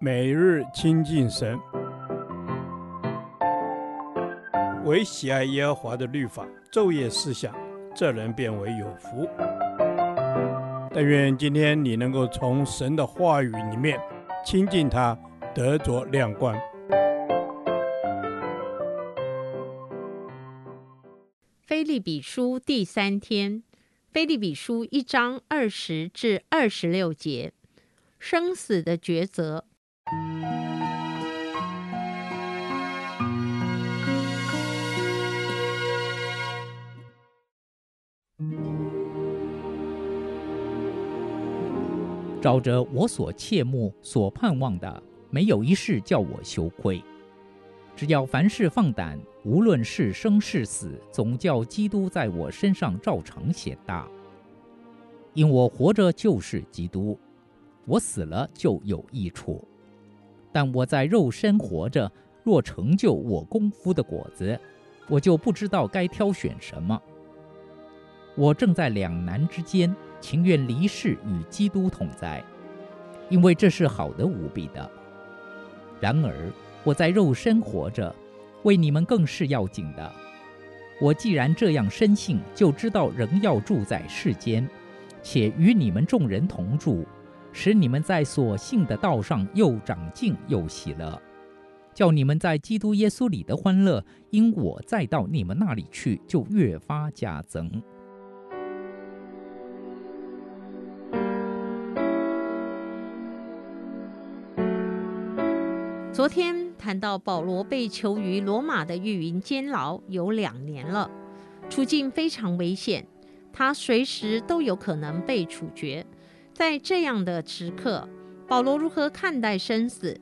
每日亲近神，唯喜爱耶和华的律法，昼夜思想，这人便为有福。但愿今天你能够从神的话语里面亲近他，得着亮光。腓立比书第三天，腓立比书一章二十至二十六节，生死的抉择。照着我所切慕、所盼望的，没有一事叫我羞愧。只要凡事放胆，无论是生是死，总叫基督在我身上照常显大。因我活着就是基督，我死了就有益处。但我在肉身活着，若成就我功夫的果子，我就不知道该挑选什么。我正在两难之间，情愿离世与基督同在，因为这是好的无比的。然而我在肉身活着，为你们更是要紧的。我既然这样深信，就知道仍要住在世间，且与你们众人同住。使你们在所信的道上又长进又喜乐，叫你们在基督耶稣里的欢乐，因我再到你们那里去，就越发加增。昨天谈到保罗被囚于罗马的狱营监牢有两年了，处境非常危险，他随时都有可能被处决。在这样的时刻，保罗如何看待生死？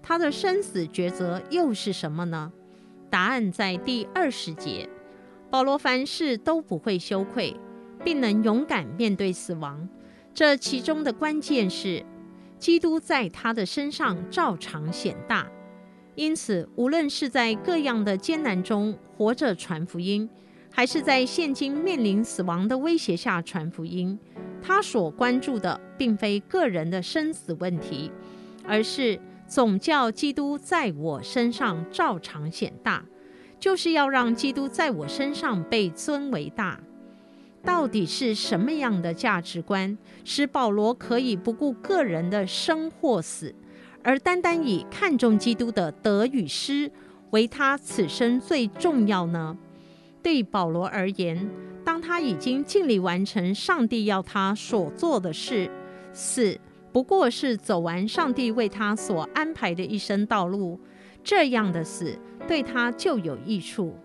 他的生死抉择又是什么呢？答案在第二十节。保罗凡事都不会羞愧，并能勇敢面对死亡。这其中的关键是，基督在他的身上照常显大。因此，无论是在各样的艰难中活着传福音，还是在现今面临死亡的威胁下传福音。他所关注的并非个人的生死问题，而是总叫基督在我身上照常显大，就是要让基督在我身上被尊为大。到底是什么样的价值观，使保罗可以不顾个人的生或死，而单单以看重基督的得与失为他此生最重要呢？对保罗而言，当他已经尽力完成上帝要他所做的事，死不过是走完上帝为他所安排的一生道路。这样的死对他就有益处，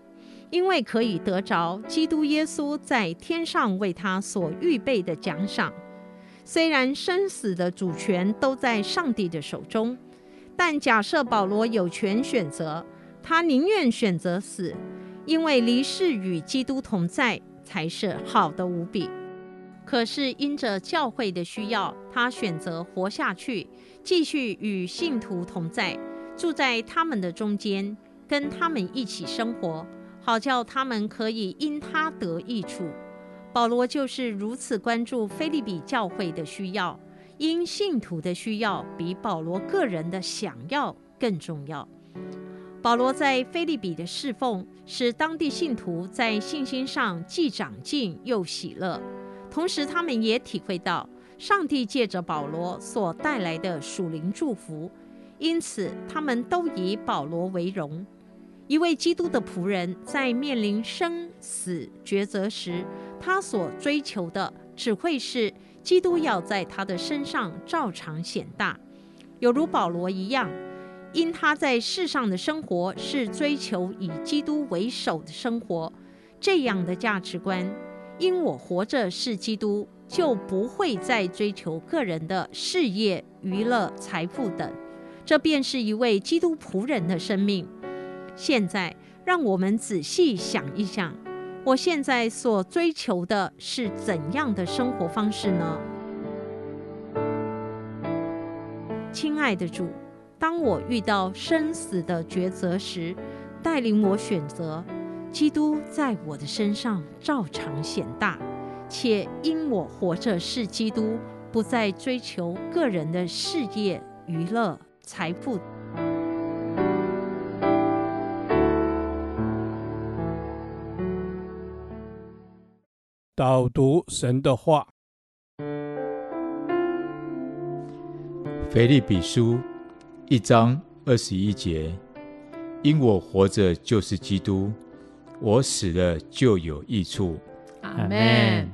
因为可以得着基督耶稣在天上为他所预备的奖赏。虽然生死的主权都在上帝的手中，但假设保罗有权选择，他宁愿选择死，因为离世与基督同在。才是好的无比。可是因着教会的需要，他选择活下去，继续与信徒同在，住在他们的中间，跟他们一起生活，好叫他们可以因他得益处。保罗就是如此关注腓利比教会的需要，因信徒的需要比保罗个人的想要更重要。保罗在菲利比的侍奉，使当地信徒在信心上既长进又喜乐，同时他们也体会到上帝借着保罗所带来的属灵祝福，因此他们都以保罗为荣。一位基督的仆人，在面临生死抉择时，他所追求的只会是基督要在他的身上照常显大，有如保罗一样。因他在世上的生活是追求以基督为首的生活，这样的价值观，因我活着是基督，就不会再追求个人的事业、娱乐、财富等。这便是一位基督仆人的生命。现在，让我们仔细想一想，我现在所追求的是怎样的生活方式呢？亲爱的主。当我遇到生死的抉择时，带领我选择基督在我的身上照常显大，且因我活着是基督，不再追求个人的事业、娱乐、财富。导读神的话，腓立比书一章二十一节：因我活着就是基督，我死了就有益处。阿门。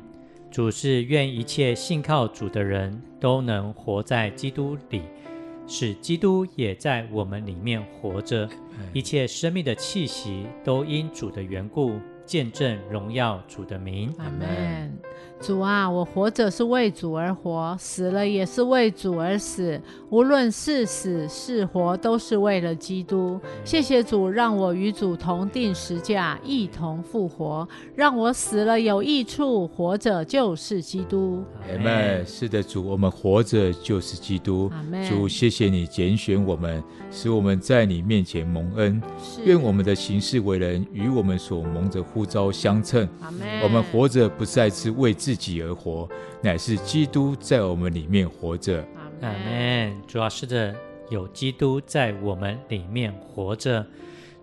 主是愿一切信靠主的人都能活在基督里，使基督也在我们里面活着，一切生命的气息都因主的缘故。见证荣耀主的名，阿门。主啊，我活着是为主而活，死了也是为主而死。无论是死是活，都是为了基督。谢谢主，让我与主同定十架，一同复活，让我死了有益处，活着就是基督。阿门。是的，主，我们活着就是基督。阿门。主，谢谢你拣选我们，使我们在你面前蒙恩。愿我们的行事为人与我们所蒙着呼召相称。我们活着不再是为自己而活，乃是基督在我们里面活着。阿门。主要是的，有基督在我们里面活着。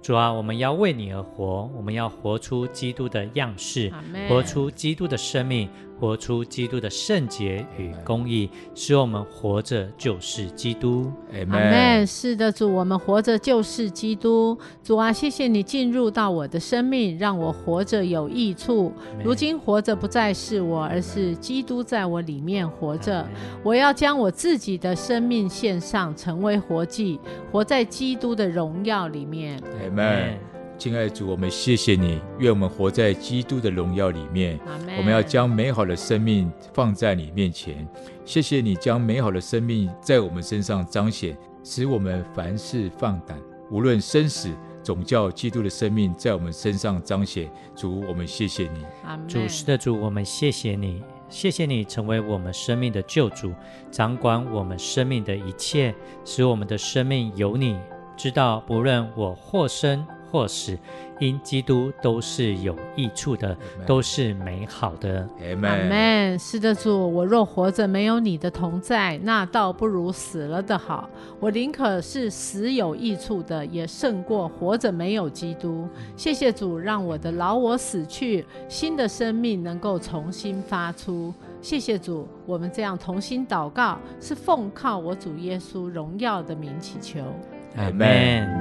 主啊，我们要为你而活，我们要活出基督的样式，活出基督的生命。活出基督的圣洁与公义，使我们活着就是基督。Amen。是的，主，我们活着就是基督。主啊，谢谢你进入到我的生命，让我活着有益处。如今活着不再是我，而是基督在我里面活着。我要将我自己的生命献上，成为活祭，活在基督的荣耀里面。阿门。亲爱的主，我们谢谢你，愿我们活在基督的荣耀里面。我们要将美好的生命放在你面前。谢谢你将美好的生命在我们身上彰显，使我们凡事放胆，无论生死，总叫基督的生命在我们身上彰显。主，我们谢谢你。主是的主，我们谢谢你，谢谢你成为我们生命的救主，掌管我们生命的一切，使我们的生命有你。知道，不论我或生。或是因基督都是有益处的.都是美好的。阿门。是的，主，我若活着没有你的同在，那倒不如死了的好。我宁可是死有益处的，也胜过活着没有基督。谢谢主，让我的老我死去，新的生命能够重新发出。谢谢主，我们这样同心祷告，是奉靠我主耶稣荣耀的名祈求。阿门。